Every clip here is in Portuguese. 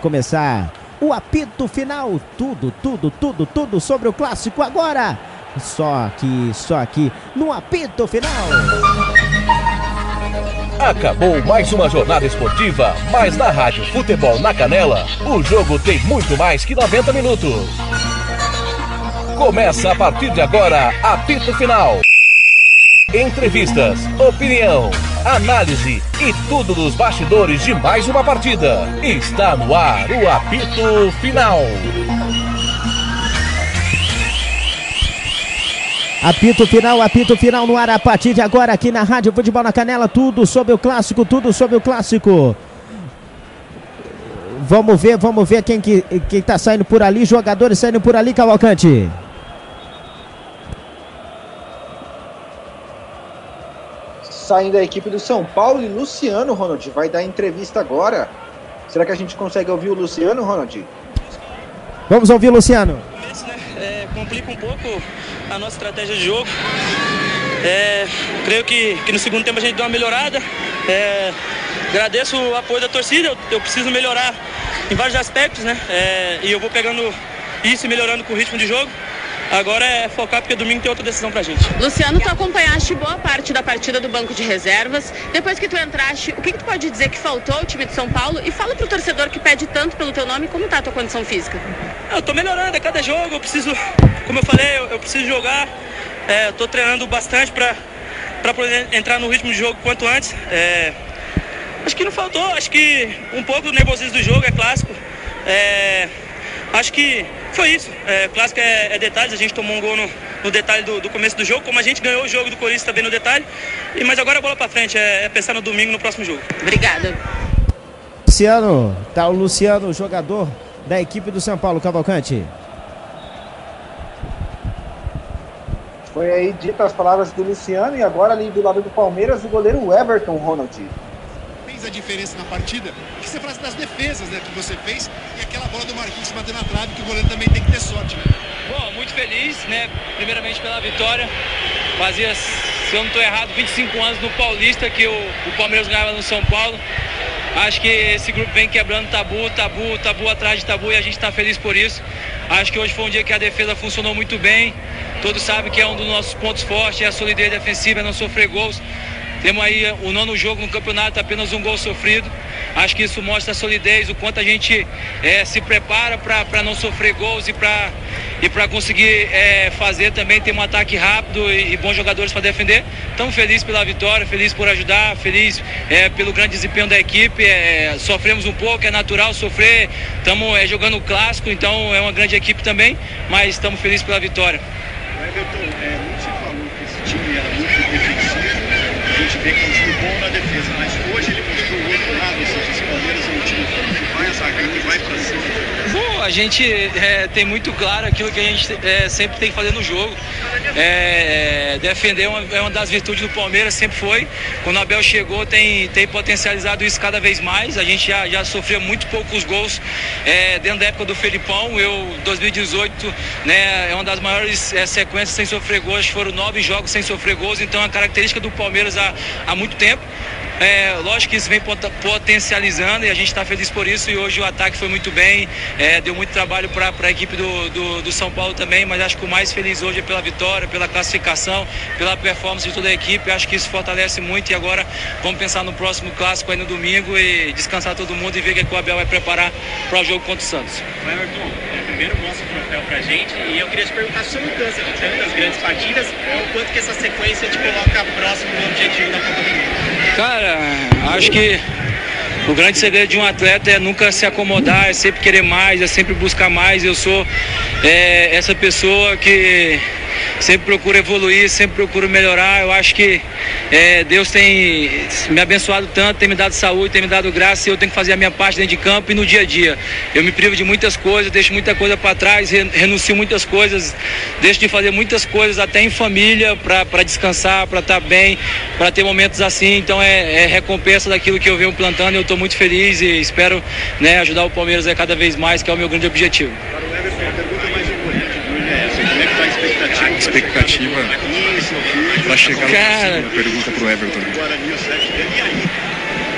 Começar o apito final, tudo, tudo, tudo, tudo sobre o clássico agora. Só aqui, só aqui, no apito final. Acabou mais uma jornada esportiva, mas na Rádio Futebol na Canela, o jogo tem muito mais que 90 minutos. Começa a partir de agora, apito final. Entrevistas, opinião, análise e tudo dos bastidores de mais uma partida. Está no ar o apito final. Apito final, apito final no ar a partir de agora aqui na Rádio Futebol na Canela, tudo sobre o clássico, tudo sobre o clássico. Vamos ver, vamos ver quem que quem tá saindo por ali, jogadores saindo por ali, Cavalcante. Saindo da equipe do São Paulo e Luciano, Ronald, vai dar entrevista agora. Será que a gente consegue ouvir o Luciano, Ronald? Vamos ouvir o Luciano. É, complica um pouco a nossa estratégia de jogo. É, creio que, que no segundo tempo a gente deu uma melhorada. É, agradeço o apoio da torcida, eu, eu preciso melhorar em vários aspectos, né? É, e eu vou pegando isso e melhorando com o ritmo de jogo. Agora é focar porque domingo tem outra decisão pra gente. Luciano, tu acompanhaste boa parte da partida do banco de reservas. Depois que tu entraste, o que, que tu pode dizer que faltou ao time de São Paulo? E fala pro torcedor que pede tanto pelo teu nome, como tá a tua condição física? Eu tô melhorando a cada jogo, eu preciso, como eu falei, eu, eu preciso jogar. É, tô treinando bastante pra, pra poder entrar no ritmo de jogo quanto antes. É, acho que não faltou, acho que um pouco do nervosismo do jogo, é clássico. É, acho que foi isso. É, clássico é, é, detalhes, a gente tomou um gol no, no detalhe do, do, começo do jogo, como a gente ganhou o jogo do Corinthians também no detalhe. E, mas agora a bola para frente, é, é, pensar no domingo no próximo jogo. Obrigada. Luciano, tá o Luciano, jogador da equipe do São Paulo Cavalcante. Foi aí dita as palavras do Luciano e agora ali do lado do Palmeiras o goleiro Everton Ronald fez a diferença na partida? Que você fala das defesas né, que você fez e aquela bola do Marquinhos batendo na trave, que o goleiro também tem que ter sorte, né? Bom, muito feliz, né? Primeiramente pela vitória. Fazia, se eu não estou errado, 25 anos no Paulista que o, o Palmeiras ganhava no São Paulo. Acho que esse grupo vem quebrando tabu, tabu, tabu atrás de tabu e a gente está feliz por isso. Acho que hoje foi um dia que a defesa funcionou muito bem. Todos sabem que é um dos nossos pontos fortes, é a solidez defensiva, é não sofrer gols. Temos aí o nono jogo no campeonato, apenas um gol sofrido. Acho que isso mostra a solidez, o quanto a gente é, se prepara para não sofrer gols e para e conseguir é, fazer também ter um ataque rápido e, e bons jogadores para defender. Estamos felizes pela vitória, felizes por ajudar, feliz é, pelo grande desempenho da equipe. Sofremos um pouco, é natural sofrer. Estamos jogando o clássico, então é uma grande equipe também, mas estamos felizes pela vitória. Everton, é, muito se falou que esse time era muito defensivo gente vê que é um time bom na defesa, mas hoje ele mostrou o outro lado, ou seja, esse Palmeiras é um time que vai atacando e vai a gente é, tem muito claro aquilo que a gente é, sempre tem que fazer no jogo. É, defender é uma, é uma, das virtudes do Palmeiras, sempre foi. Quando o Abel chegou, tem, tem potencializado isso cada vez mais. A gente já, já sofreu muito poucos gols é, dentro da época do Felipão. Eu, 2018, né, é uma das maiores é, sequências sem sofrer gols. Foram nove jogos sem sofrer gols. Então, a característica do Palmeiras há, há muito tempo. É, lógico que isso vem potencializando e a gente está feliz por isso. E hoje o ataque foi muito bem, é, deu muito trabalho para a equipe do, do, do, São Paulo também. Mas acho que o mais feliz hoje é pela vitória, pela classificação, pela performance de toda a equipe. Acho que isso fortalece muito. E agora vamos pensar no próximo clássico aí no domingo e descansar todo mundo e ver o que, é que o Abel vai preparar para o jogo contra o Santos. Everton, é, primeiro mostra o troféu para gente e eu queria te perguntar se você de tantas grandes partidas, o quanto que essa sequência te coloca próximo do objetivo da Copa do Mundo. Cara, acho que o grande segredo de um atleta é nunca se acomodar, é sempre querer mais, é sempre buscar mais. Eu sou é, essa pessoa que sempre procuro evoluir, sempre procuro melhorar. Eu acho que é, Deus tem me abençoado tanto, tem me dado saúde, tem me dado graça e eu tenho que fazer a minha parte dentro de campo e no dia a dia. Eu me privo de muitas coisas, deixo muita coisa para trás, renuncio muitas coisas, deixo de fazer muitas coisas até em família para descansar, para estar tá bem, para ter momentos assim. Então é, é, recompensa daquilo que eu venho plantando eu estou muito feliz e espero né, ajudar o Palmeiras a cada vez mais, que é o meu grande objetivo. Para o Everton, a pergunta mais importante de hoje é essa: como é que está a expectativa? para chegar Cara, no pergunta pro Everton.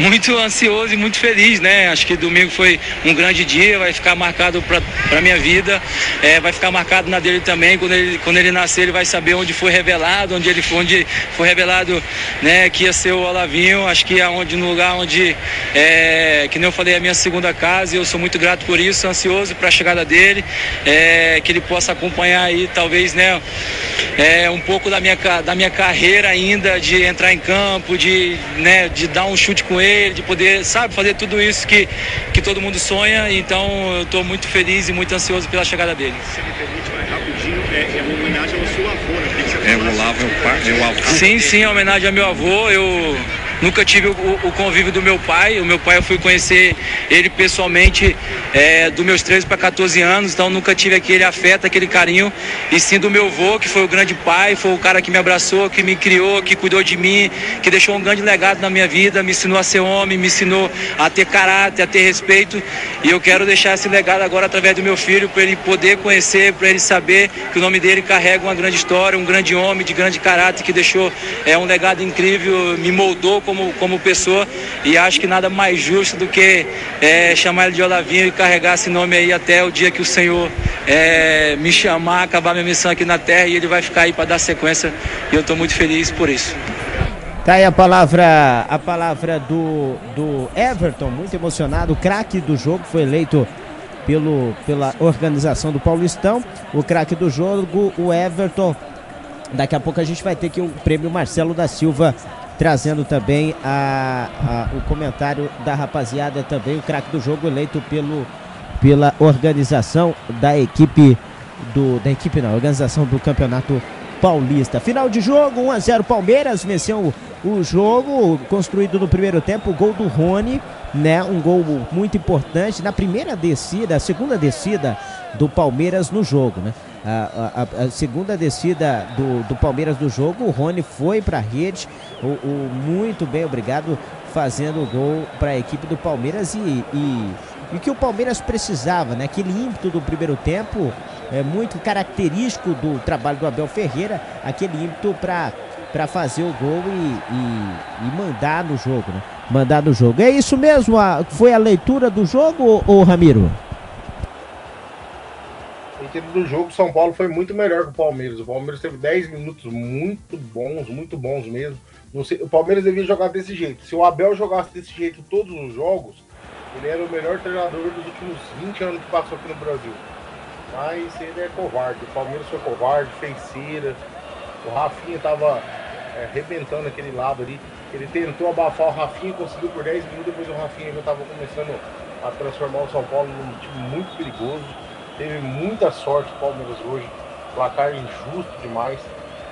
Muito ansioso e muito feliz, né? Acho que domingo foi um grande dia, vai ficar marcado para minha vida, é, vai ficar marcado na dele também. Quando ele, quando ele nascer, ele vai saber onde foi revelado, onde ele foi, onde foi revelado, né, que ia ser o Olavinho. Acho que é onde no lugar onde, é, que nem eu falei, é a minha segunda casa. E eu sou muito grato por isso, ansioso para a chegada dele, é, que ele possa acompanhar aí, talvez, né, é, um pouco da minha da minha carreira ainda de entrar em campo, de, né, de dar um chute com ele, de poder, sabe, fazer tudo isso que, que todo mundo sonha. Então eu estou muito feliz e muito ansioso pela chegada dele. Se me permite, vai rapidinho, é, é uma homenagem ao seu avô, né? É, o Olavo é o, pai, é o avô. Sim, sim, é homenagem ao meu avô. Eu Nunca tive o, o, convívio do meu pai. O meu pai eu fui conhecer ele pessoalmente é, dos meus 13 para 14 anos, então nunca tive aquele afeto, aquele carinho. E sim do meu avô, que foi o grande pai, foi o cara que me abraçou, que me criou, que cuidou de mim, que deixou um grande legado na minha vida, me ensinou a ser homem, me ensinou a ter caráter, a ter respeito. E eu quero deixar esse legado agora através do meu filho, para ele poder conhecer, para ele saber que o nome dele carrega uma grande história, um grande homem de grande caráter que deixou é, um legado incrível, me moldou como, como pessoa e acho que nada mais justo do que é, chamar ele de Olavinho e carregar esse nome aí até o dia que o Senhor é, me chamar, acabar minha missão aqui na terra e ele vai ficar aí para dar sequência e eu estou muito feliz por isso. Tá aí a palavra, a palavra do, do Everton, muito emocionado, craque do jogo, foi eleito pelo, pela organização do Paulistão, o craque do jogo, o Everton. Daqui a pouco a gente vai ter aqui o prêmio Marcelo da Silva trazendo também a, a, o comentário da rapaziada também, o craque do jogo eleito pelo, pela organização da equipe do da equipe não, organização do Campeonato Paulista. Final de jogo, 1 a 0 Palmeiras venceu o jogo, construído no primeiro tempo, o gol do Rony, né? Um gol muito importante na primeira descida, a segunda descida do Palmeiras no jogo, né? A, a, a, segunda descida do, do Palmeiras do jogo, o Rony foi para a rede, o, o, muito bem, obrigado, fazendo o gol para a equipe do Palmeiras e, e, e que o Palmeiras precisava, né? Aquele ímpeto do primeiro tempo é muito característico do trabalho do Abel Ferreira, aquele ímpeto para para fazer o gol e, e, e, mandar no jogo, né? Mandar no jogo. É isso mesmo? A, foi a leitura do jogo, ou Ramiro? Sentido do jogo, São Paulo foi muito melhor que o Palmeiras. O Palmeiras teve 10 minutos muito bons, muito bons mesmo. Sei, o Palmeiras devia jogar desse jeito. Se o Abel jogasse desse jeito todos os jogos, ele era o melhor treinador dos últimos 20 anos que passou aqui no Brasil. Mas ele é covarde. O Palmeiras foi covarde, fez cera. O Rafinha tava é, arrebentando aquele lado ali. Ele tentou abafar o Rafinha, conseguiu por 10 minutos, depois o Rafinha já estava começando a transformar o São Paulo num time muito perigoso. Teve muita sorte o Palmeiras hoje. Placar injusto demais.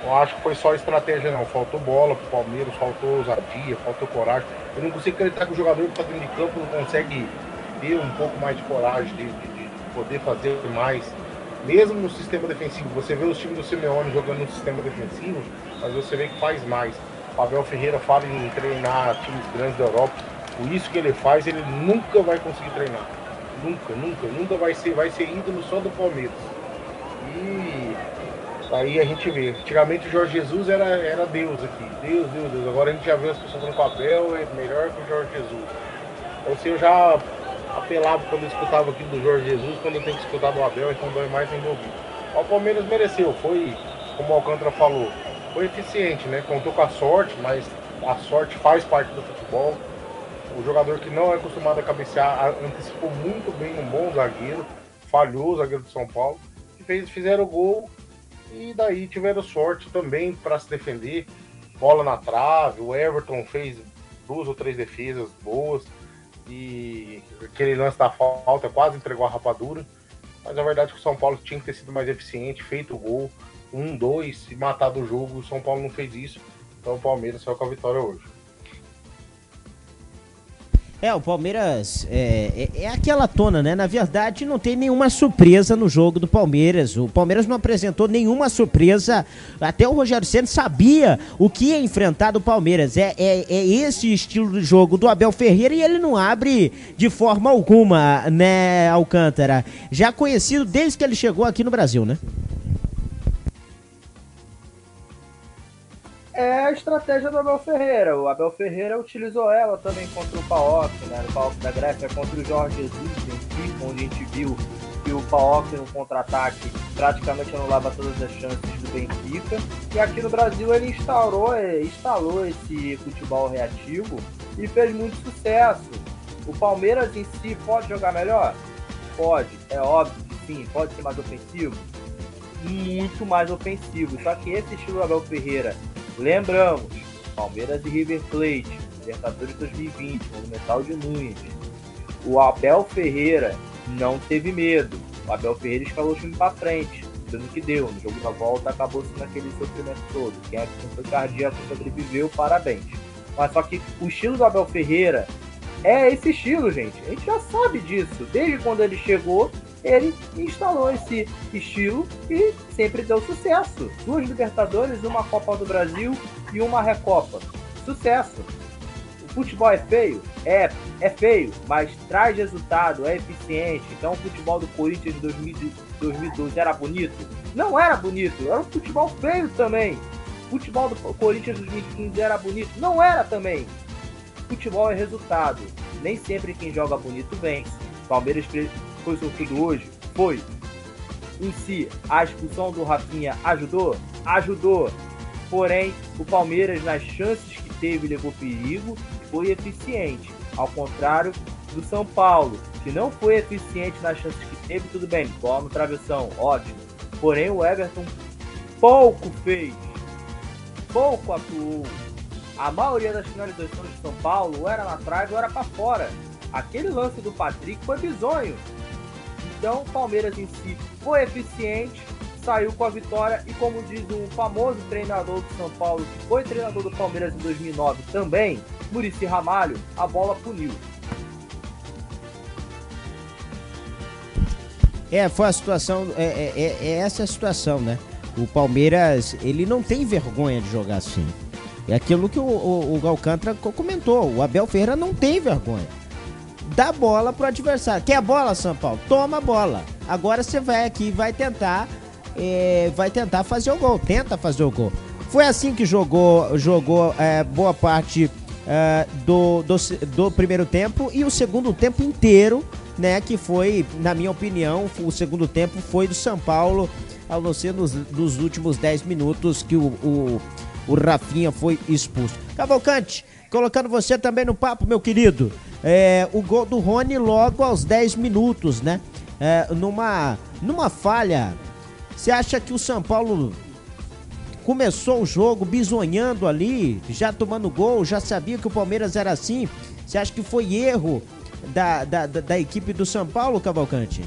Não acho que foi só estratégia, não. Faltou bola pro Palmeiras, faltou ousadia, faltou coragem. Eu não consigo acreditar que o jogador que está dentro de campo não consegue ter um pouco mais de coragem de, de, de poder fazer mais. Mesmo no sistema defensivo, você vê os times do Simeone jogando no sistema defensivo, mas você vê que faz mais. Pavel Ferreira fala em treinar times grandes da Europa. Por isso que ele faz, ele nunca vai conseguir treinar. Nunca, nunca, nunca vai ser, vai ser ídolo só do Palmeiras. E aí a gente vê. Antigamente o Jorge Jesus era, era Deus aqui. Deus, Deus, Deus. Agora a gente já vê as pessoas no papel, é melhor que o Jorge Jesus. Então assim, eu já apelava quando eu escutava aquilo do Jorge Jesus, quando eu tenho que escutar do Abel, então dói mais envolvido. O Palmeiras mereceu, foi, como o Alcântara falou, foi eficiente, né? Contou com a sorte, mas a sorte faz parte do futebol. O jogador que não é acostumado a cabecear antecipou muito bem um bom zagueiro, falhou o zagueiro do São Paulo, e fez, fizeram o gol e daí tiveram sorte também para se defender. Bola na trave, o Everton fez duas ou três defesas boas e aquele lance da falta quase entregou a rapadura. Mas a verdade é que o São Paulo tinha que ter sido mais eficiente, feito o gol, um, dois, e matado o jogo. O São Paulo não fez isso, então o Palmeiras saiu com a vitória hoje. É, o Palmeiras é, é, é, aquela tona, né? Na verdade, não tem nenhuma surpresa no jogo do Palmeiras. O Palmeiras não apresentou nenhuma surpresa. Até o Rogério Senna sabia o que ia enfrentar do Palmeiras. É, é, é esse estilo de jogo do Abel Ferreira e ele não abre de forma alguma, né, Alcântara? Já conhecido desde que ele chegou aqui no Brasil, né? É a estratégia do Abel Ferreira. O Abel Ferreira utilizou ela também contra o PAOK, né? No PAOK da Grécia, contra o Jorge Jesus onde a gente viu que o PAOK no contra-ataque praticamente anulava todas as chances do Benfica. E aqui no Brasil ele instaurou, instalou esse futebol reativo e fez muito sucesso. O Palmeiras em si pode jogar melhor? Pode, é óbvio que sim. Pode ser mais ofensivo? Muito mais ofensivo. Só que esse estilo do Abel Ferreira, lembramos, Palmeiras e River Plate, Libertadores 2020, Monumental de Nunes. O Abel Ferreira não teve medo. O Abel Ferreira escalou o time para frente, dando que deu. No jogo da volta acabou sendo aquele sofrimento todo. Quem é que foi cardíaco sobreviveu, parabéns. Mas só que o estilo do Abel Ferreira é esse estilo, gente. A gente já sabe disso. Desde quando ele chegou, ele instalou esse estilo e sempre deu sucesso. Duas Libertadores, uma Copa do Brasil e uma Recopa. Sucesso. O futebol é feio? É, é feio, mas traz resultado, é eficiente. Então o futebol do Corinthians de 2012 era bonito? Não era bonito, era um futebol feio também. O futebol do Corinthians de 2015 era bonito? Não era também futebol é resultado. Nem sempre quem joga bonito vence. Palmeiras foi sortudo hoje? Foi. Em si, a expulsão do Rafinha ajudou? Ajudou. Porém, o Palmeiras, nas chances que teve, levou perigo e foi eficiente. Ao contrário do São Paulo, que não foi eficiente nas chances que teve, tudo bem, bola no travessão, ótimo. Porém, o Everton pouco fez, pouco atuou, a maioria das finalizações de São Paulo era na trave ou era para fora. Aquele lance do Patrick foi bizonho. Então, Palmeiras em si foi eficiente, saiu com a vitória e como diz um famoso treinador do São Paulo, que foi treinador do Palmeiras em 2009 também, Murici Ramalho, a bola puniu. É, foi a situação, é, é, é, é essa a situação, né? O Palmeiras, ele não tem vergonha de jogar assim. É aquilo que o, o, o comentou. O Abel Ferreira não tem vergonha. Dá bola pro adversário. Quer a bola, São Paulo? Toma a bola. Agora você vai aqui e vai tentar. É, vai tentar fazer o gol. Tenta fazer o gol. Foi assim que jogou, jogou é, boa parte é, do, do, do primeiro tempo e o segundo tempo inteiro, né? Que foi, na minha opinião, o segundo tempo foi do São Paulo, ao não ser nos, nos últimos 10 minutos que o, o o Rafinha foi expulso. Cavalcante, colocando você também no papo, meu querido. É, o gol do Rony logo aos 10 minutos, né? É, numa, numa falha. Você acha que o São Paulo começou o jogo bisonhando ali, já tomando gol, já sabia que o Palmeiras era assim? Você acha que foi erro da, da, da, da equipe do São Paulo, Cavalcante?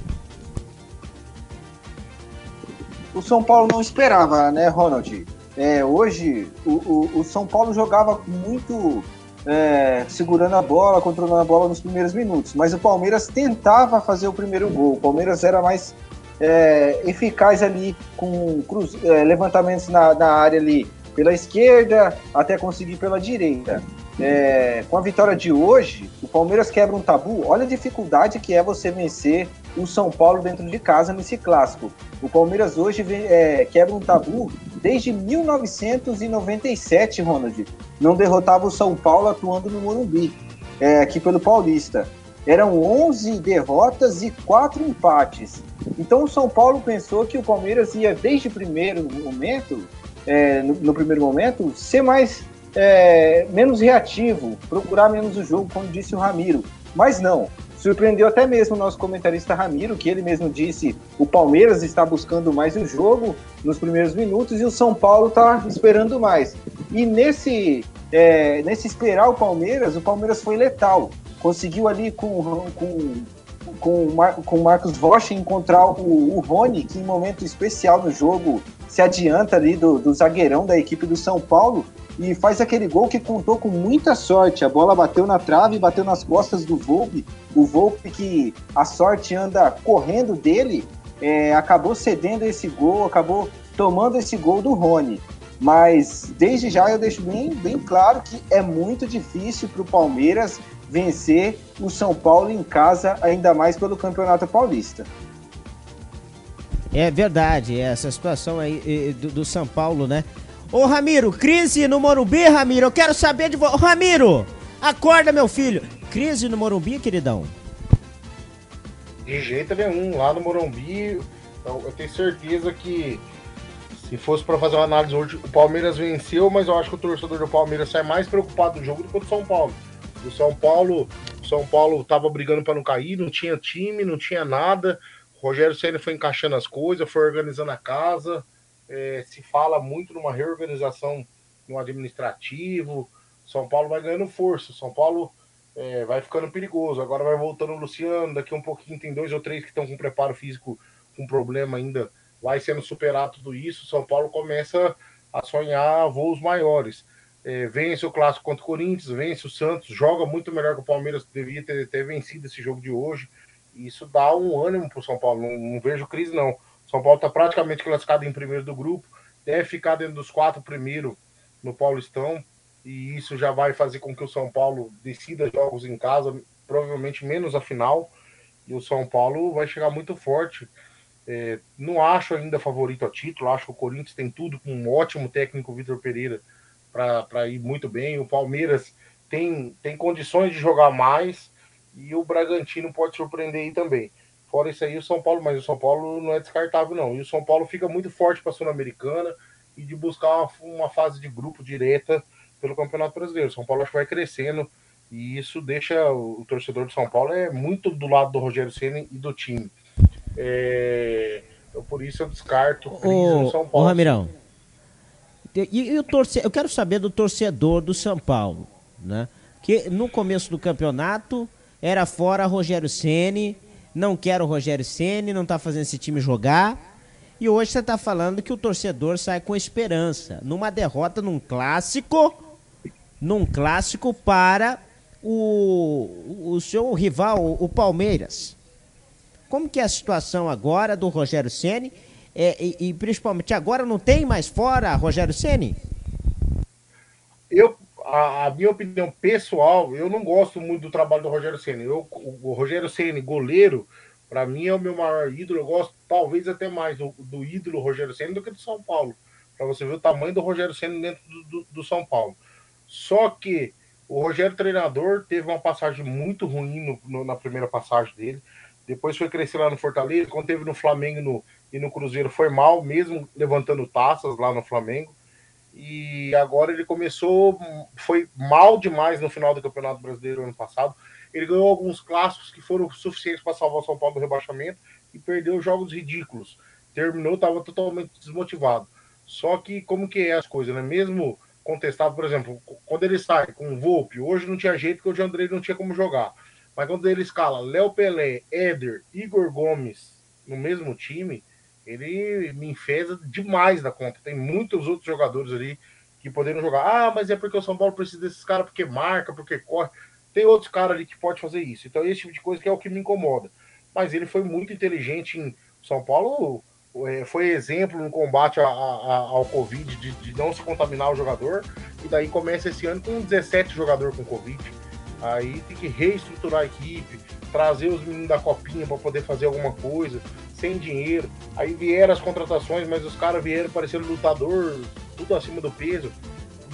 O São Paulo não esperava, né, Ronald? É, hoje, o, o, o, São Paulo jogava muito é, segurando a bola, controlando a bola nos primeiros minutos, mas o Palmeiras tentava fazer o primeiro gol. O Palmeiras era mais é, eficaz ali com cruz, é, levantamentos na, na área ali pela esquerda até conseguir pela direita. É, com a vitória de hoje, o Palmeiras quebra um tabu. Olha a dificuldade que é você vencer o São Paulo dentro de casa nesse clássico. O Palmeiras hoje vem, é, quebra um tabu desde 1997, Ronald. Não derrotava o São Paulo atuando no Morumbi, é, aqui pelo Paulista. Eram 11 derrotas e 4 empates. Então o São Paulo pensou que o Palmeiras ia, desde o primeiro momento, é, no, no primeiro momento, ser mais é, menos reativo, procurar menos o jogo, como disse o Ramiro. Mas não. Surpreendeu até mesmo o nosso comentarista Ramiro, que ele mesmo disse o Palmeiras está buscando mais o jogo nos primeiros minutos e o São Paulo está esperando mais. E nesse, é, nesse esperar o Palmeiras, o Palmeiras foi letal. Conseguiu ali com, com, com, com o Marcos Rocha encontrar o, o Rony, que em momento especial no jogo se adianta ali do, do zagueirão da equipe do São Paulo e faz aquele gol que contou com muita sorte. A bola bateu na trave, bateu nas costas do Volpe. O Volpe que a sorte anda correndo dele, é, acabou cedendo esse gol, acabou tomando esse gol do Rony. Mas desde já eu deixo bem, bem claro que é muito difícil para o Palmeiras vencer o São Paulo em casa, ainda mais pelo Campeonato Paulista. É verdade, essa situação aí do, do São Paulo, né? Ô Ramiro, crise no Morumbi, Ramiro, eu quero saber de você. Ramiro, acorda, meu filho. Crise no Morumbi, queridão? De jeito nenhum, lá no Morumbi, eu, eu tenho certeza que se fosse para fazer uma análise hoje, o Palmeiras venceu, mas eu acho que o torcedor do Palmeiras sai mais preocupado do jogo do que o do São Paulo. O São Paulo, São Paulo tava brigando para não cair, não tinha time, não tinha nada. O Rogério Senna foi encaixando as coisas, foi organizando a casa. É, se fala muito numa reorganização no administrativo. São Paulo vai ganhando força. São Paulo é, vai ficando perigoso. Agora vai voltando o Luciano. Daqui um pouquinho tem dois ou três que estão com preparo físico com problema ainda. Vai sendo superado tudo isso. São Paulo começa a sonhar voos maiores. É, vence o clássico contra o Corinthians, vence o Santos, joga muito melhor que o Palmeiras, devia ter, ter vencido esse jogo de hoje. E isso dá um ânimo para o São Paulo. Não, não, vejo crise, não. São Paulo está praticamente classificado em primeiro do grupo, deve ficar dentro dos quatro primeiros no Paulistão e isso já vai fazer com que o São Paulo decida jogos em casa, provavelmente menos a final, e o São Paulo vai chegar muito forte. É, não acho ainda favorito a título, acho que o Corinthians tem tudo com um ótimo técnico, Vitor Pereira, para ir muito bem. O Palmeiras tem, tem condições de jogar mais e o Bragantino pode surpreender aí também. Fora isso aí, o São Paulo, mas o São Paulo não é descartável, não. E o São Paulo fica muito forte para a Sul-Americana e de buscar uma, uma fase de grupo direta pelo Campeonato Brasileiro. São Paulo acho que vai crescendo e isso deixa o, o torcedor de São Paulo é muito do lado do Rogério Ceni e do time. É, então, por isso eu descarto crise ô, no São Paulo. Ô, Ramirão, e, e o torce, eu quero saber do torcedor do São Paulo, né? Que no começo do campeonato era fora Rogério Ceni, não quero o Rogério Ceni, não tá fazendo esse time jogar. E hoje você tá falando que o torcedor sai com esperança numa derrota num clássico num clássico para o, o seu rival, o Palmeiras. Como que é a situação agora do Rogério Ceni é, e, e, principalmente agora não tem mais fora Rogério Ceni? Eu, a, a, minha opinião pessoal, eu não gosto muito do trabalho do Rogério Ceni. Eu, o, o Rogério Ceni, goleiro, para mim é o meu maior ídolo. Eu gosto talvez até mais do, do ídolo Rogério Ceni do que do São Paulo. Para você ver o tamanho do Rogério Ceni dentro do, do, do São Paulo. Só que o Rogério treinador teve uma passagem muito ruim no, no, na primeira passagem dele. Depois foi crescer lá no Fortaleza. Quando teve no Flamengo no, e no Cruzeiro foi mal, mesmo levantando taças lá no Flamengo. E agora ele começou, foi mal demais no final do Campeonato Brasileiro ano passado. Ele ganhou alguns clássicos que foram suficientes para salvar o São Paulo do rebaixamento e perdeu jogos ridículos. Terminou, estava totalmente desmotivado. Só que como que é as coisas, né? Mesmo contestado, por exemplo, quando ele sai com o Volpe, hoje não tinha jeito porque o André não tinha como jogar. Mas quando ele escala Léo Pelé, Éder, Igor Gomes no mesmo time, ele me enfesa demais da conta. Tem muitos outros jogadores ali que poderiam jogar. Ah, mas é porque o São Paulo precisa desses caras porque marca, porque corre. Tem outros caras ali que pode fazer isso. Então, esse tipo de coisa que é o que me incomoda. Mas ele foi muito inteligente em São Paulo é, foi exemplo no combate a, a, ao Covid de, de, não se contaminar o jogador, e daí começa esse ano com 17 jogadores com Covid. Aí tem que reestruturar a equipe, trazer os meninos da copinha para poder fazer alguma coisa, sem dinheiro. Aí vieram as contratações, mas os caras vieram parecendo lutador, tudo acima do peso.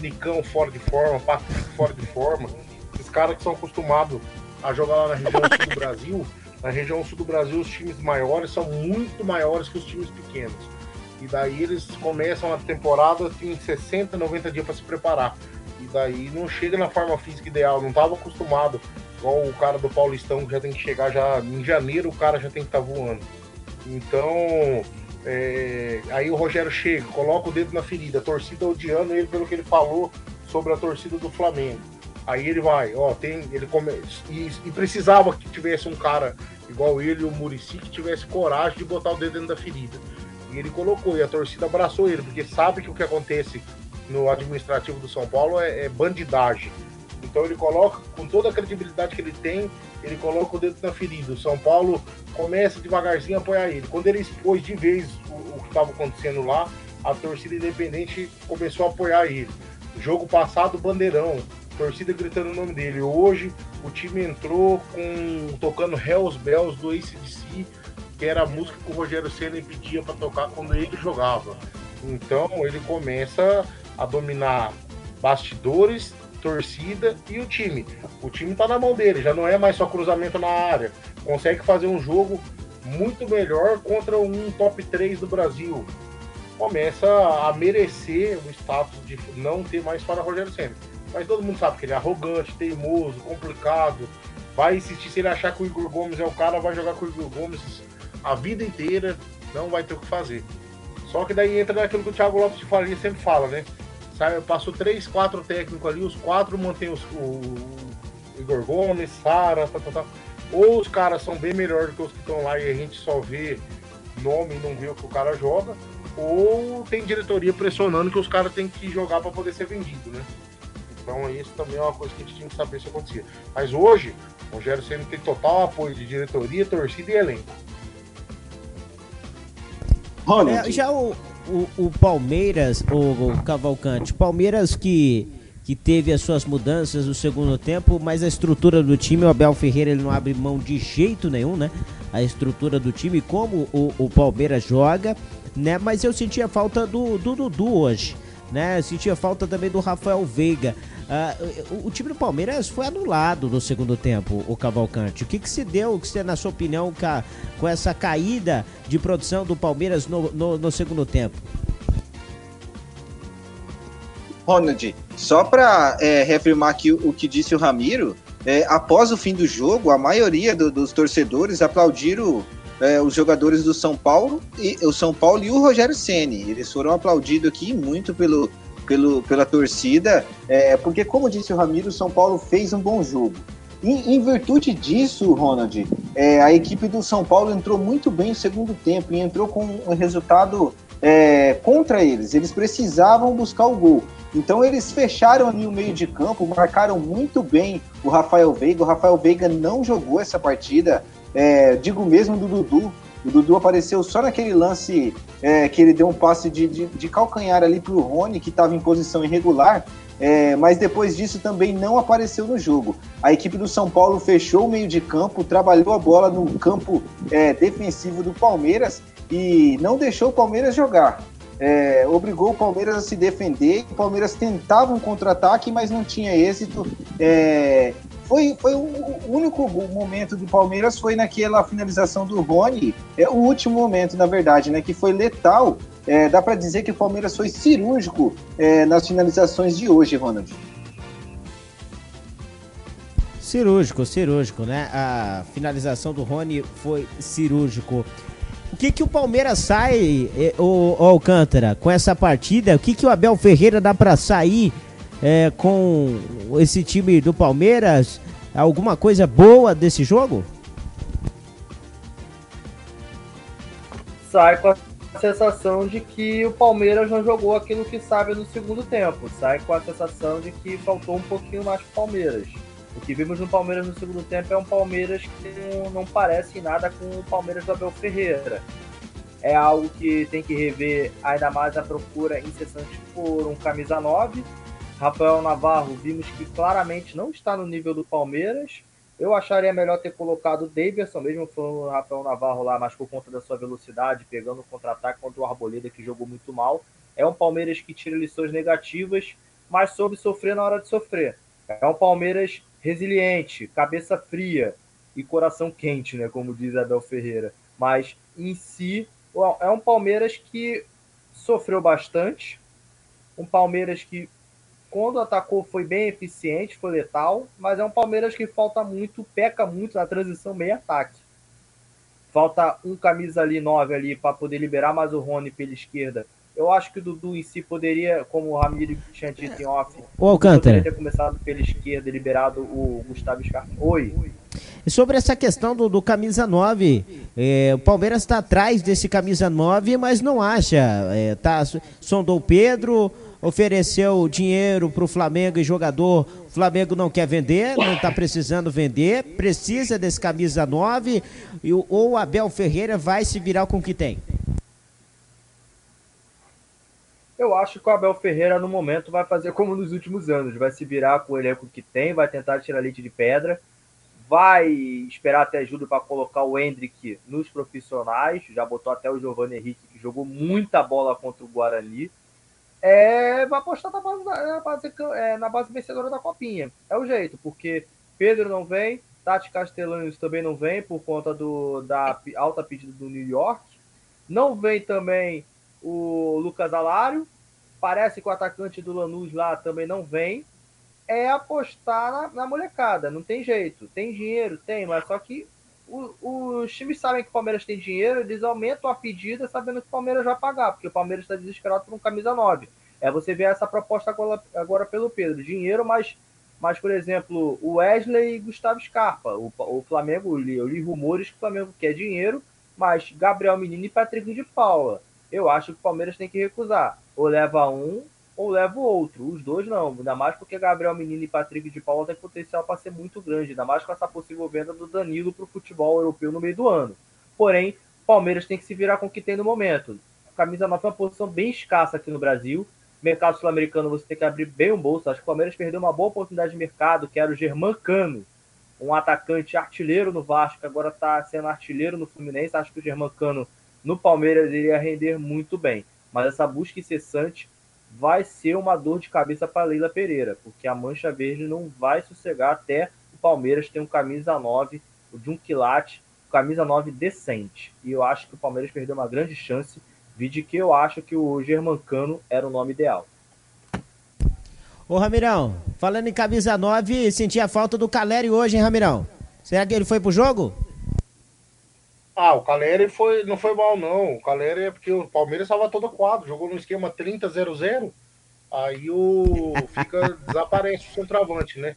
Nicão fora de forma, Patrick fora de forma. Esses caras que são acostumados a jogar lá na região sul do Brasil, na região sul do Brasil, os times maiores são muito maiores que os times pequenos. E daí eles começam a temporada em 60, 90 dias para se preparar. E daí não chega na forma física ideal, não estava acostumado. Igual o cara do Paulistão que já tem que chegar já em janeiro, o cara já tem que estar tá voando. Então, é, aí o Rogério chega, coloca o dedo na ferida, a torcida odiando ele pelo que ele falou sobre a torcida do Flamengo. Aí ele vai, ó, tem, ele come, e, e, precisava que tivesse um cara igual ele, o Murici, que tivesse coragem de botar o dedo dentro da ferida. E ele colocou, e a torcida abraçou ele, porque sabe que o que acontece no administrativo do São Paulo é, é bandidagem. Então ele coloca, com toda a credibilidade que ele tem, ele coloca o dedo na ferida. O São Paulo começa devagarzinho a apoiar ele. Quando ele expôs de vez o, o que estava acontecendo lá, a torcida independente começou a apoiar ele. Jogo passado, Bandeirão torcida gritando o nome dele. Hoje o time entrou com tocando Hells Bells do ACDC, que era a música que o Rogério Senna pedia para tocar quando ele jogava. Então ele começa a dominar bastidores, torcida e o time. O time tá na mão dele, já não é mais só cruzamento na área. Consegue fazer um jogo muito melhor contra um top 3 do Brasil. Começa a merecer o status de não ter mais para Rogério Senna. Mas todo mundo sabe que ele é arrogante, teimoso, complicado. Vai insistir, se ele achar que o Igor Gomes é o cara, vai jogar com o Igor Gomes a vida inteira, não vai ter o que fazer. Só que daí entra naquilo que o Thiago Lopes de Faria sempre fala, né? Passou três, quatro técnicos ali, os quatro mantêm os, o, Igor Gomes, Sara, tá, tá, tá. Ou os caras são bem melhores do que os que estão lá e a gente só vê nome e não vê o que o cara joga, ou tem diretoria pressionando que os caras têm que jogar para poder ser vendido, né? Então isso também é uma coisa que a gente tinha que saber se acontecia. Mas hoje, o Rogério Senna tem total apoio de diretoria, torcida e elenco. É, já o, o, Palmeiras, o, o Cavalcante, Palmeiras que, que teve as suas mudanças no segundo tempo, mas a estrutura do time, o Abel Ferreira ele não abre mão de jeito nenhum, né? A estrutura do time, como o, o Palmeiras joga, né? Mas eu sentia falta do, do Dudu hoje, né? Sentia falta também do Rafael Veiga. Uh, o, o, time do Palmeiras foi anulado no segundo tempo, o Cavalcante. O que, que se deu, que se, na sua opinião, com essa caída de produção do Palmeiras no, no, no segundo tempo? Ronald, só para é, reafirmar aqui o, o, que disse o Ramiro, é, após o fim do jogo, a maioria do, dos torcedores aplaudiram é, os jogadores do São Paulo e o São Paulo e o Rogério Ceni. Eles foram aplaudidos aqui muito pelo pelo, pela torcida, é, porque, como disse o Ramiro, o São Paulo fez um bom jogo. E, em virtude disso, Ronald, é, a equipe do São Paulo entrou muito bem no segundo tempo e entrou com um resultado é, contra eles. Eles precisavam buscar o gol. Então eles fecharam ali o meio de campo, marcaram muito bem o Rafael Veiga. O Rafael Veiga não jogou essa partida. É, digo mesmo do Dudu, o Dudu apareceu só naquele lance é, que ele deu um passe de, de, de calcanhar ali para o Rony, que estava em posição irregular, é, mas depois disso também não apareceu no jogo. A equipe do São Paulo fechou o meio de campo, trabalhou a bola no campo é, defensivo do Palmeiras e não deixou o Palmeiras jogar. É, obrigou o Palmeiras a se defender. O Palmeiras tentava um contra-ataque, mas não tinha êxito. É, foi, foi o único momento do Palmeiras foi naquela finalização do Rony, é o último momento, na verdade, né, que foi letal. É, dá para dizer que o Palmeiras foi cirúrgico é, nas finalizações de hoje, Ronald. Cirúrgico, cirúrgico, né? A finalização do Rony foi cirúrgico. O que que o Palmeiras sai, o, Alcântara, com essa partida? O que que o Abel Ferreira dá para sair é, com esse time do Palmeiras? Alguma coisa boa desse jogo? Sai com a sensação de que o Palmeiras não jogou aquilo que sabe no segundo tempo. Sai com a sensação de que faltou um pouquinho mais pro Palmeiras. O que vimos no Palmeiras no segundo tempo é um Palmeiras que não parece nada com o Palmeiras do Abel Ferreira. É algo que tem que rever ainda mais a procura incessante por um camisa 9 Rafael Navarro, vimos que claramente não está no nível do Palmeiras. Eu acharia melhor ter colocado o Davidson, mesmo falando o Rafael Navarro lá, mas por conta da sua velocidade, pegando o contra-ataque contra o Arboleda, que jogou muito mal. É um Palmeiras que tira lições negativas, mas soube sofrer na hora de sofrer. É um Palmeiras resiliente, cabeça fria e coração quente, né, como diz Abel Ferreira. Mas em si, é um Palmeiras que sofreu bastante, um Palmeiras que quando atacou foi bem eficiente, foi letal, mas é um Palmeiras que falta muito, peca muito na transição meio-ataque. Falta um camisa ali, nove ali, para poder liberar mais o Rony pela esquerda. Eu acho que o Dudu em si poderia, como o Ramiro tinha dito em off, o Alcântara. poderia ter começado pela esquerda e liberado o Gustavo Scarpa. Oi. E sobre essa questão do, do camisa 9, é, o Palmeiras está atrás desse camisa 9, mas não acha. É, tá, sondou o Pedro, ofereceu dinheiro para o Flamengo e jogador, o Flamengo não quer vender, não está precisando vender, precisa desse camisa 9, e, ou o Abel Ferreira vai se virar com o que tem? Eu acho que o Abel Ferreira, no momento, vai fazer como nos últimos anos, vai se virar com o elenco que tem, vai tentar tirar leite de pedra, vai esperar até ajuda para colocar o Hendrick nos profissionais, já botou até o Giovanni Henrique, que jogou muita bola contra o Guarani, é, apostar na base, na, base, é, na base vencedora da Copinha. É o jeito, porque Pedro não vem, Tati Castellanos também não vem por conta do, da alta pedida do New York. Não vem também o Lucas Alário. Parece que o atacante do Lanús lá também não vem. É apostar na, na molecada, não tem jeito. Tem dinheiro? Tem, mas só que o, os times sabem que o Palmeiras tem dinheiro, eles aumentam a pedida sabendo que o Palmeiras vai pagar, porque o Palmeiras está desesperado por um camisa 9. É você ver essa proposta agora, agora pelo Pedro. Dinheiro, mas, mas, por exemplo, o Wesley e Gustavo Scarpa. O, o Flamengo, eu li, eu li rumores que o Flamengo quer dinheiro, mas Gabriel Menino e Patrick de Paula. Eu acho que o Palmeiras tem que recusar. Ou leva um, ou leva o outro. Os dois não. Ainda mais porque Gabriel Menino e Patrick de Paula têm potencial para ser muito grande. Ainda mais com essa possível venda do Danilo para o futebol europeu no meio do ano. Porém, Palmeiras tem que se virar com o que tem no momento. A camisa 9 é uma posição bem escassa aqui no Brasil. Mercado sul-americano você tem que abrir bem o bolso. Acho que o Palmeiras perdeu uma boa oportunidade de mercado, que era o Germán Cano, um atacante artilheiro no Vasco, que agora está sendo artilheiro no Fluminense. Acho que o Germán Cano no Palmeiras iria render muito bem. Mas essa busca incessante vai ser uma dor de cabeça para Leila Pereira, porque a Mancha Verde não vai sossegar até o Palmeiras ter um camisa 9 de um quilate, camisa 9 decente. E eu acho que o Palmeiras perdeu uma grande chance, de que eu acho que o Germancano era o nome ideal. Ô Ramirão, falando em camisa 9, senti a falta do Caleri hoje, hein, Ramirão? Será que ele foi pro jogo? Ah, o Caleri foi, não foi mal, não. O Caleri é porque o Palmeiras estava todo quadro, jogou no esquema 30-0-0. Aí o. Fica, desaparece o centroavante, né?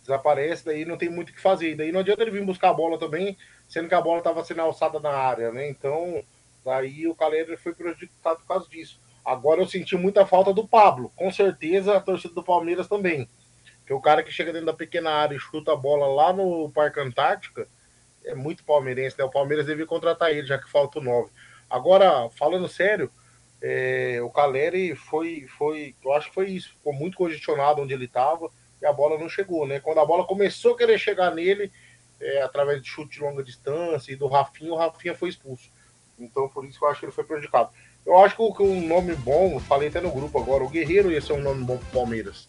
Desaparece, daí não tem muito o que fazer. Daí não adianta ele vir buscar a bola também, sendo que a bola estava sendo alçada na área, né? Então, daí o Caleri foi prejudicado por causa disso. Agora eu senti muita falta do Pablo. Com certeza a torcida do Palmeiras também. Que o cara que chega dentro da pequena área e chuta a bola lá no Parque Antártica é muito palmeirense, né? O Palmeiras devia contratar ele, já que falta o 9. Agora, falando sério, é, o Caleri foi, foi, eu acho que foi isso, ficou muito congestionado onde ele estava e a bola não chegou, né? Quando a bola começou a querer chegar nele, é, através de chute de longa distância e do Rafinha, o Rafinha foi expulso. Então, por isso que eu acho que ele foi prejudicado. Eu acho que um nome bom, falei até no grupo agora, o Guerreiro ia ser um nome bom pro Palmeiras.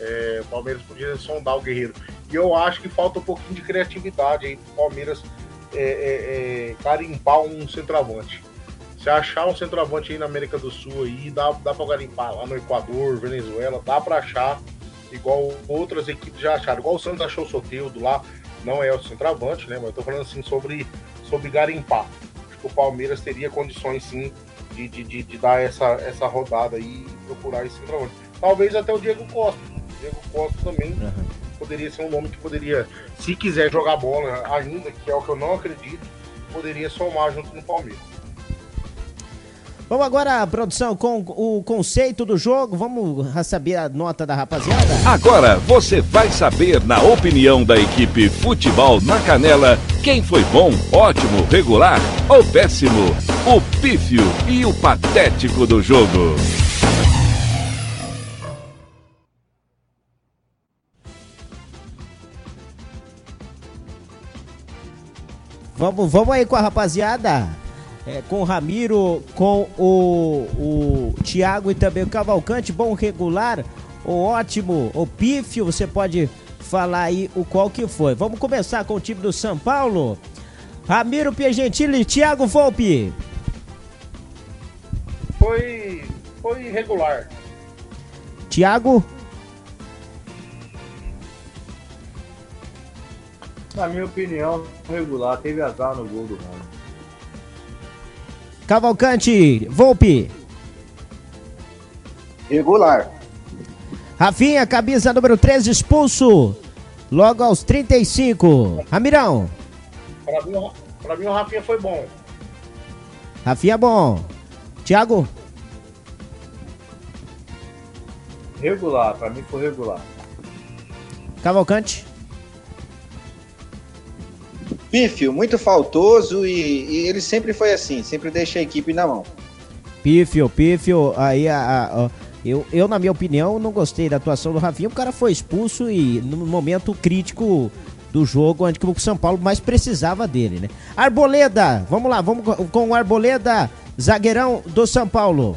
É, o Palmeiras podia sondar o Guerreiro. E eu acho que falta um pouquinho de criatividade aí pro Palmeiras é, é, é, garimpar um centroavante. Se achar um centroavante aí na América do Sul aí, dá, dá pra garimpar lá no Equador, Venezuela, dá pra achar, igual outras equipes já acharam. Igual o Santos achou o Soteudo lá, não é o centroavante, né? Mas eu tô falando assim sobre, sobre garimpar. Acho que o Palmeiras teria condições sim de, de, de, de dar essa, essa rodada aí e procurar esse centroavante. Talvez até o Diego Costa. Diego Costa também uhum. poderia ser um nome que poderia, se quiser jogar bola ainda, que é o que eu não acredito, poderia somar junto no Palmeiras. Vamos agora, produção, com o conceito do jogo. Vamos saber a nota da rapaziada? Agora você vai saber, na opinião da equipe Futebol na Canela, quem foi bom, ótimo, regular ou péssimo, o pífio e o patético do jogo. Vamos, vamos aí com a rapaziada. É, com o Ramiro, com o, o Thiago e também o Cavalcante, bom regular, o ótimo, o pífio, você pode falar aí o qual que foi. Vamos começar com o time do São Paulo. Ramiro Piagentili e Thiago Volpe. Foi, foi regular. Thiago? Na minha opinião, regular, teve azar no gol do Ramos. Cavalcante, Volpe. Regular. Rafinha, camisa número 13, expulso. Logo aos 35. Ramirão. Pra mim, pra mim o Rafinha foi bom. Rafinha bom. Thiago? Regular, pra mim foi regular. Cavalcante? Pífio, muito faltoso e, e, ele sempre foi assim, sempre deixa a equipe na mão. Pífio, pífio, aí a, a, a, eu, eu, na minha opinião, não gostei da atuação do Rafinha, o cara foi expulso e no momento crítico do jogo, onde o São Paulo mais precisava dele, né? Arboleda, vamos lá, vamos com o Arboleda, zagueirão do São Paulo.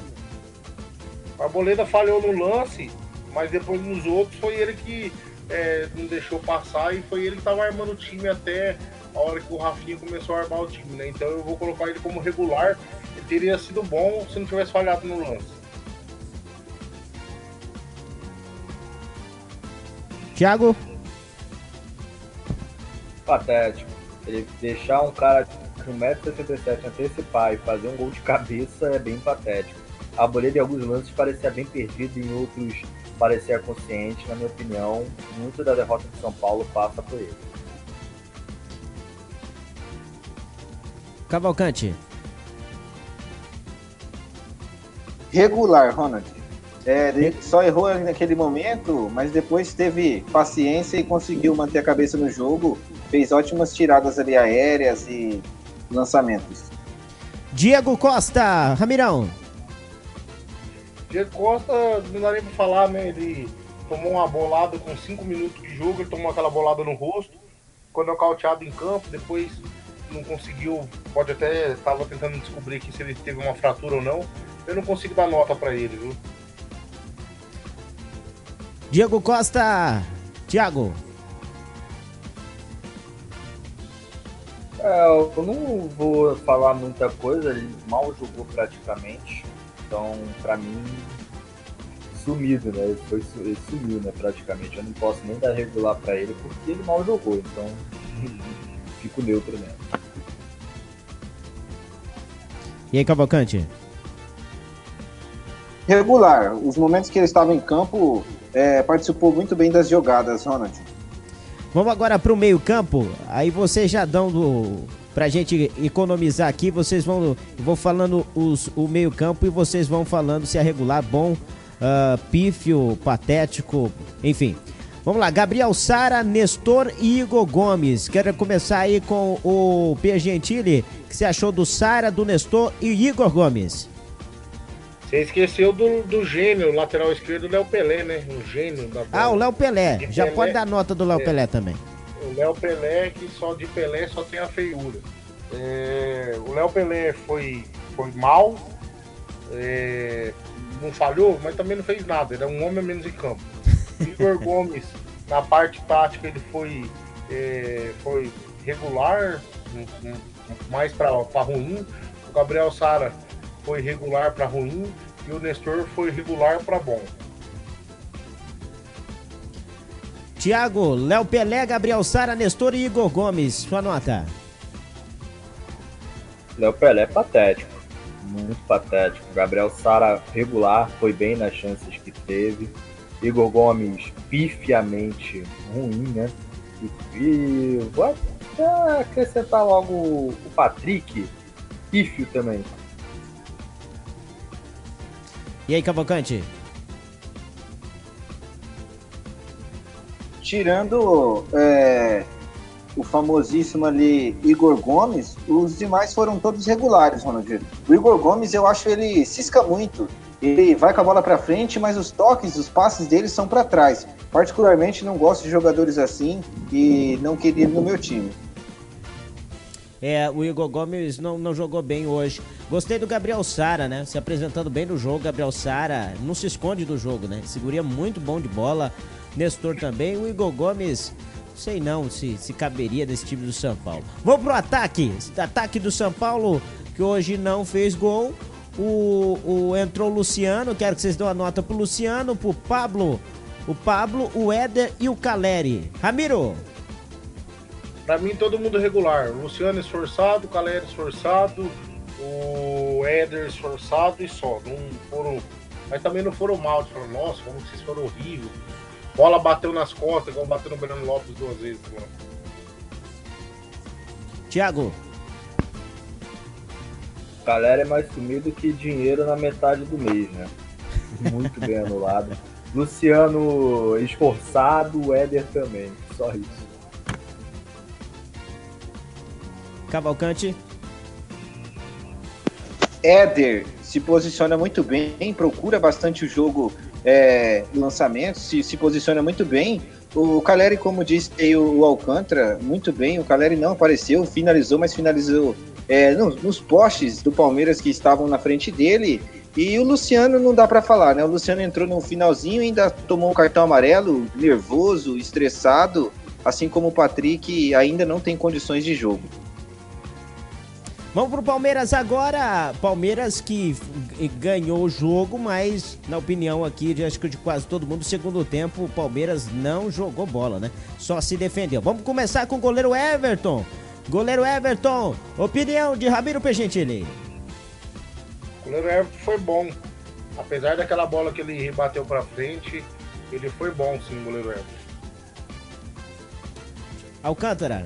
O Arboleda falhou no lance, mas depois nos outros foi ele que é, não deixou passar e foi ele que estava armando o time até a hora que o Rafinha começou a armar o time, né? Então eu vou colocar ele como regular. Ele teria sido bom se não tivesse falhado no lance. Thiago? Patético. Ele deixar um cara de 1,67m antecipar e fazer um gol de cabeça é bem patético. A Boleda em alguns lances parecia bem perdido, em outros parecia consciente. Na minha opinião, muito da derrota de São Paulo passa por ele. Cavalcante. Regular, Ronald. É, ele só errou naquele momento, mas depois teve paciência e conseguiu manter a cabeça no jogo. Fez ótimas tiradas ali aéreas e lançamentos. Diego Costa, Ramirão. Diego Costa, não dá nem pra falar, né? Ele tomou uma bolada com 5 minutos de jogo, ele tomou aquela bolada no rosto, ficou nocauteado em campo, depois não conseguiu, pode até estava tentando descobrir aqui se ele teve uma fratura ou não. Eu não consigo dar nota para ele, viu? Diego Costa, Thiago. É, eu não vou falar muita coisa, ele mal jogou praticamente. Então, para mim, sumido, né? Ele, foi, ele sumiu, né, praticamente. Eu não posso nem dar regular para ele porque ele mal jogou, então fico neutro mesmo. E aí, Cavalcante? Regular. Os momentos que ele estava em campo, é, participou muito bem das jogadas, Ronald. Vamos agora para o meio-campo. Aí vocês já dão do. Pra gente economizar aqui, vocês vão. Vou falando os, o meio-campo e vocês vão falando se é regular, bom, uh, pífio, patético, enfim. Vamos lá, Gabriel Sara, Nestor e Igor Gomes. Quero começar aí com o P. Gentili. O que você achou do Sara, do Nestor e Igor Gomes? Você esqueceu do, do gênio, lateral esquerdo, Léo Pelé, né? Um gênio da bola. Ah, o Léo Pelé. De Já Pelé. pode dar nota do Léo É. Pelé também. O Léo Pelé, que só de Pelé só tem a feiura. É, o Léo Pelé foi, foi mal, é, não falhou, mas também não fez nada. Ele é um homem a menos em campo. Igor Gomes, na parte tática, ele foi, é, foi regular, um- um- mais para ruim. O Gabriel Sara foi regular para ruim e o Nestor foi regular para bom. Thiago, Léo Pelé, Gabriel Sara, Nestor e Igor Gomes. Sua nota. Léo Pelé é patético, muito patético. Gabriel Sara regular, foi bem nas chances que teve. Igor Gomes pifiamente ruim, né? E, e vou até acrescentar logo o Patrick, pífio também. E aí, Cavalcante? Tirando é, o famosíssimo ali Igor Gomes, os demais foram todos regulares, Ronald. O Igor Gomes, eu acho ele cisca muito. Ele vai com a bola para frente, mas os toques, os passes dele são para trás. Particularmente não gosto de jogadores assim e não queria no meu time. É, o Igor Gomes não, não jogou bem hoje. Gostei do Gabriel Sara, né? Se apresentando bem no jogo. Gabriel Sara não se esconde do jogo, né? Seguria muito bom de bola. Nestor também. O Igor Gomes, sei não se, se caberia desse time do São Paulo. Vamos pro ataque. Ataque do São Paulo, que hoje não fez gol. O, o entrou o Luciano. Quero que vocês dêem uma nota pro Luciano, pro Pablo. O Pablo, o Éder e o Caleri. Ramiro. Pra mim, todo mundo regular. O Luciano esforçado, o Caleri esforçado, o Éder esforçado e só. Não foram. Mas também não foram mal. Falaram, nossa, como vocês foram horríveis. Bola bateu nas costas, igual bateu no Breno Lopes duas vezes. Mano. Thiago. Galera é mais sumido que dinheiro na metade do mês, né? Muito bem anulado. Luciano esforçado, o Éder também. Só isso. Cavalcante. Éder se posiciona muito bem, procura bastante o jogo é, lançamento, se, se posiciona muito bem. O Caleri, como disse aí o, Alcântara, muito bem. O Caleri não apareceu, finalizou, mas finalizou é, no- nos postes do Palmeiras que estavam na frente dele. E o Luciano não dá para falar, né? O Luciano entrou no finalzinho e ainda tomou um cartão amarelo, nervoso, estressado, assim como o Patrick ainda não tem condições de jogo. Vamos pro Palmeiras agora. Palmeiras que ganhou o jogo, mas na opinião aqui de acho que de quase todo mundo, segundo tempo, o Palmeiras não jogou bola, né? Só se defendeu. Vamos começar com o goleiro Everton. Goleiro Everton, opinião de Ramiro Pegentili. O goleiro Everton foi bom. Apesar daquela bola que ele bateu para frente, ele foi bom sim, o goleiro Everton. Alcântara.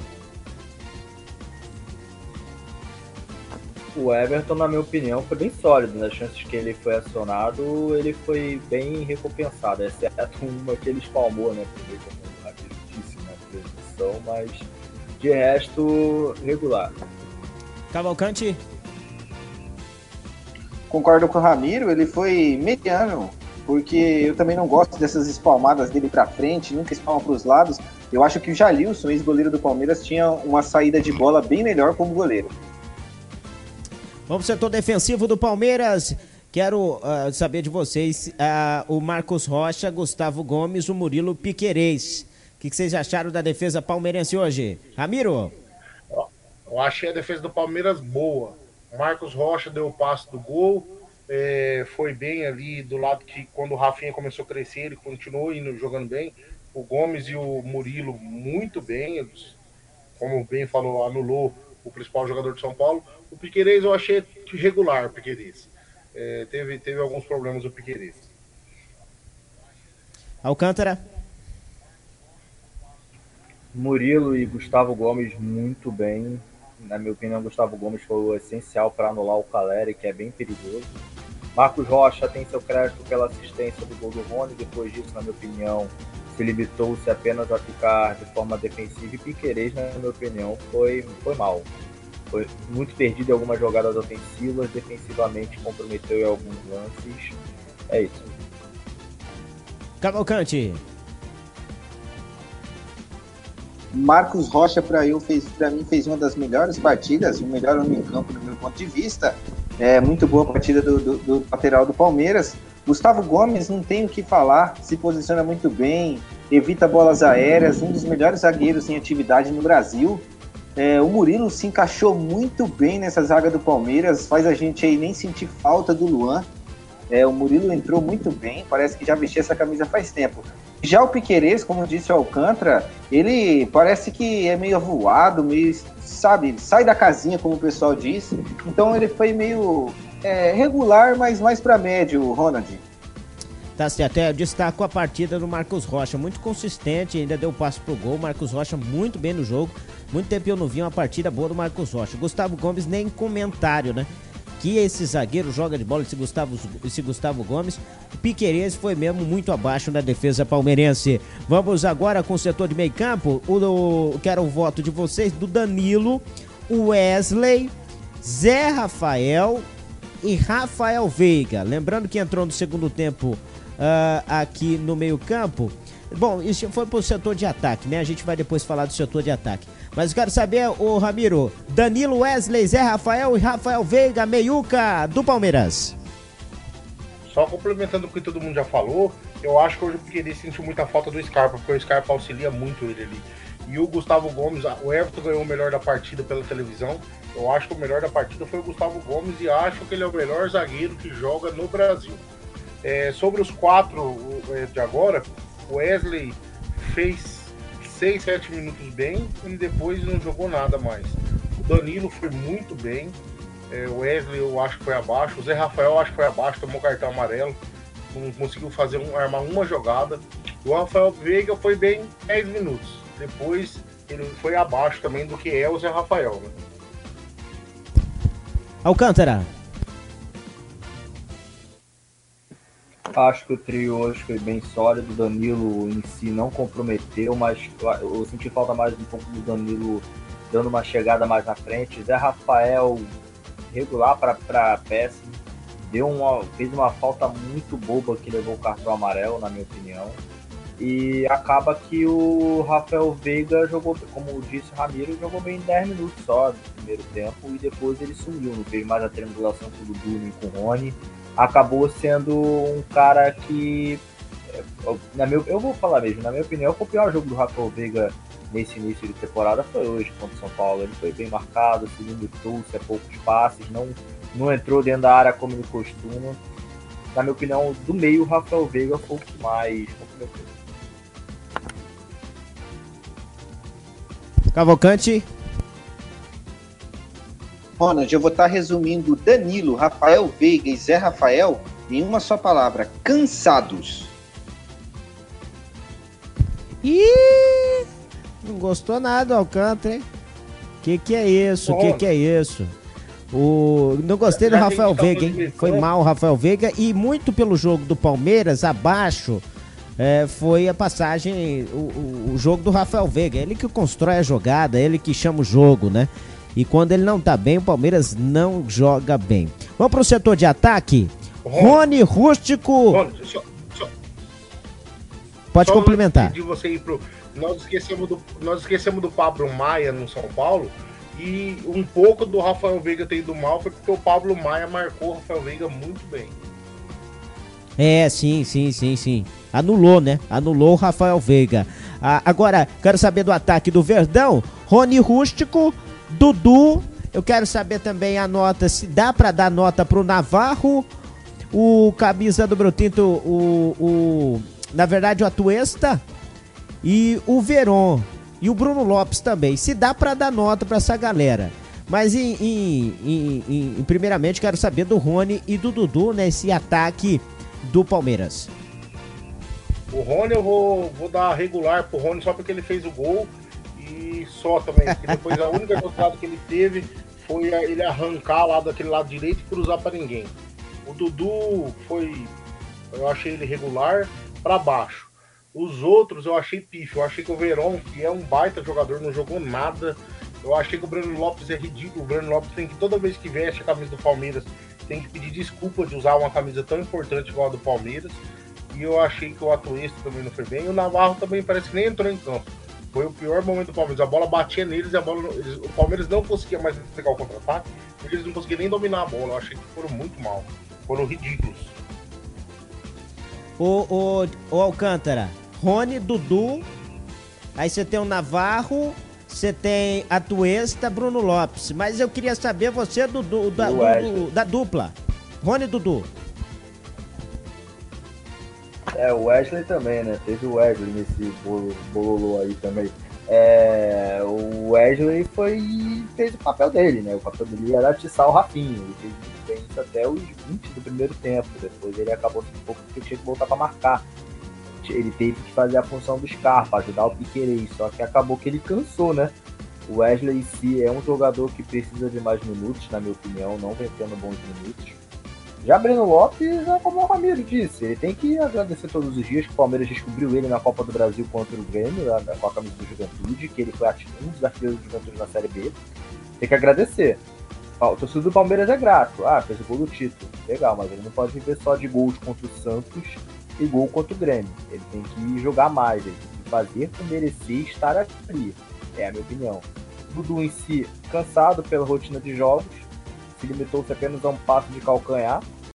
O Everton, na minha opinião, foi bem sólido. Nas chances que ele foi acionado, ele foi bem recompensado, exceto uma que ele espalmou, né? Como aquele disse na transmissão, mas de resto, regular. Cavalcante? Concordo com o Ramiro, ele foi mediano, porque eu também não gosto dessas espalmadas dele para frente, nunca espalma para os lados. Eu acho que o Jalilson, ex-goleiro do Palmeiras, tinha uma saída de bola bem melhor como goleiro. Vamos pro setor defensivo do Palmeiras. Quero uh, saber de vocês uh, o Marcos Rocha, Gustavo Gomes, o Murilo Piquerez. O que, que, vocês acharam da defesa palmeirense hoje? Ramiro? Eu achei a defesa do Palmeiras boa. Marcos Rocha deu o passo do gol, é, foi bem ali do lado que quando o Rafinha começou a crescer, ele continuou indo, jogando bem. O Gomes e o Murilo muito bem, eles, como bem falou, anulou o principal jogador de São Paulo. O Piquerez eu achei regular, o Piquerez. É, teve, teve alguns problemas o Piquerez. Alcântara. Murilo e Gustavo Gomes muito bem. Na minha opinião, Gustavo Gomes foi o essencial para anular o Caleri, que é bem perigoso. Marcos Rocha tem seu crédito pela assistência do gol do Rony. Depois disso, na minha opinião, se limitou-se apenas a ficar de forma defensiva. E Piquerez, na minha opinião, foi, foi mal. Foi muito perdido em algumas jogadas ofensivas, defensivamente comprometeu em alguns lances. É isso. Cavalcante. Marcos Rocha para eu fez para mim fez uma das melhores partidas, o melhor homem em campo do meu ponto de vista. É muito boa partida do, do, do lateral do Palmeiras. Gustavo Gomes não tem o que falar, se posiciona muito bem, evita bolas aéreas, um dos melhores zagueiros em atividade no Brasil. É, o Murilo se encaixou muito bem nessa zaga do Palmeiras, faz a gente aí nem sentir falta do Luan. É, o Murilo entrou muito bem, parece que já vestia essa camisa faz tempo. Já o Piquerez, como disse o Alcântara, ele parece que é meio voado, meio, sabe, sai da casinha, como o pessoal diz. Então ele foi meio é, regular, mas mais para médio, Ronald. Tá certo, até destaco a partida do Marcos Rocha, muito consistente, ainda deu passo pro gol. Marcos Rocha muito bem no jogo. Muito tempo eu não vi uma partida boa do Marcos Rocha. Gustavo Gomes nem comentário, né? Que esse zagueiro joga de bola, esse Gustavo, esse Gustavo Gomes. Piqueires foi mesmo muito abaixo na defesa palmeirense. Vamos agora com o setor de meio campo. O, o, quero o voto de vocês do Danilo, Wesley, Zé Rafael e Rafael Veiga. Lembrando que entrou no segundo tempo uh, aqui no meio campo. Bom, isso foi pro setor de ataque, né? A gente vai depois falar do setor de ataque. Mas quero saber, o Ramiro, Danilo Wesley, Zé Rafael e Rafael Veiga, meiuca do Palmeiras. Só complementando o que todo mundo já falou, eu acho que hoje o Piqueires sentiu muita falta do Scarpa, porque o Scarpa auxilia muito ele ali. E o Gustavo Gomes, o Everton ganhou o melhor da partida pela televisão. Eu acho que o melhor da partida foi o Gustavo Gomes e acho que ele é o melhor zagueiro que joga no Brasil. É, sobre os quatro é, de agora, o Wesley fez 6, 7 minutos bem e depois não jogou nada mais. O Danilo foi muito bem. É, o Wesley eu acho que foi abaixo. O Zé Rafael eu acho que foi abaixo, tomou cartão amarelo. Não conseguiu fazer um, armar uma jogada. O Rafael Veiga foi bem 10 minutos. Depois ele foi abaixo também do que é o Zé Rafael. Né? Alcântara. Acho que o trio hoje foi bem sólido. O Danilo em si não comprometeu, mas eu senti falta mais um pouco do Danilo dando uma chegada mais na frente. Zé Rafael regular para péssimo. Deu uma, fez uma falta muito boba que levou o cartão amarelo, na minha opinião. E acaba que o Rafael Veiga jogou, como disse o Ramiro, jogou bem 10 minutos só no primeiro tempo e depois ele sumiu. Não fez mais a triangulação com o Dudu com o Rony acabou sendo um cara que, na meu, eu vou falar mesmo, na minha opinião, o pior jogo do Rafael Veiga nesse início de temporada foi hoje contra o São Paulo. Ele foi bem marcado, se limitou-se a poucos passes, não, não entrou dentro da área como ele costuma. Na minha opinião, do meio, o Rafael Veiga foi o que mais. Cavalcante. Ronald, eu vou estar resumindo Danilo, Rafael Veiga e Zé Rafael em uma só palavra: cansados. Ih! Não gostou nada do Alcântara, hein? Que que é isso? O que que é isso? O... Não gostei do Rafael Veiga, hein? Foi mal o Rafael Veiga e muito pelo jogo do Palmeiras, abaixo, é, foi a passagem, o, o, jogo do Rafael Veiga. Ele que constrói a jogada, ele que chama o jogo, né? E quando ele não tá bem, o Palmeiras não joga bem. Vamos pro setor de ataque. Rony, Rústico. Rony, só, só, Pode só complementar. De você ir pro, nós esquecemos do, nós esquecemos do Pablo Maia no São Paulo. E um pouco do Rafael Veiga ter ido mal foi porque o Pablo Maia marcou o Rafael Veiga muito bem. É, sim, sim, sim, sim. Anulou, né? Anulou o Rafael Veiga. Ah, agora, quero saber do ataque do Verdão. Rony Rústico, Dudu. Eu quero saber também a nota, se dá para dar nota pro Navarro, o camisa do Brotinto, o, o na verdade o Atuesta e o Veron e o Bruno Lopes também. Se dá para dar nota para essa galera. Mas em, em, em, em, primeiramente quero saber do Rony e do Dudu nesse ataque do Palmeiras. O Rony eu vou, vou dar regular pro Rony só porque ele fez o gol e só também. Porque depois a única jogada que ele teve foi ele arrancar lá daquele lado direito e cruzar para ninguém. O Dudu foi. Eu achei ele regular para baixo. Os outros eu achei pífio. Eu achei que o Verón, que é um baita jogador, não jogou nada. Eu achei que o Breno Lopes é ridículo. O Breno Lopes tem que, toda vez que veste a camisa do Palmeiras, tem que pedir desculpa de usar uma camisa tão importante igual a do Palmeiras. E eu achei que o Atuesta também não foi bem. E o Navarro também parece que nem entrou em campo. Foi o pior momento do Palmeiras. A bola batia neles e a bola, eles, o Palmeiras não conseguia mais pegar o contra-ataque, porque eles não conseguiam nem dominar a bola. Eu achei que foram muito mal. Foram ridículos. O, o, o Alcântara, Rony, Dudu. Aí você tem o Navarro, você tem a Tuesta, Bruno Lopes. Mas eu queria saber você do, do, da, do, da dupla. Rony e Dudu. É, o Wesley também, né? Teve o Wesley nesse bololô aí também. É, o Wesley foi fez o papel dele, né? O papel dele era atiçar o Rafinho. Ele fez isso até os 20 do primeiro tempo. Depois ele acabou um pouco porque tinha que voltar para marcar ele teve que fazer a função do Scarpa, ajudar o Piquerez, só que acabou que ele cansou, né? O Wesley em si é um jogador que precisa de mais minutos, na minha opinião, não vem bons minutos. Já Breno Lopes, é como o Ramiro disse, ele tem que agradecer todos os dias que o Palmeiras descobriu ele na Copa do Brasil contra o Grêmio, com a camisa do Juventude, que ele foi um dos artilheiros do Juventude na Série B. Tem que agradecer. O torcedor do Palmeiras é grato. Ah, fez o gol do título. Legal, mas ele não pode viver só de gols contra o Santos gol contra o Grêmio. Ele tem que jogar mais, ele tem que fazer por merecer estar aqui. É a minha opinião. Dudu em si, cansado pela rotina de jogos, se limitou-se apenas a um passo de calcanhar.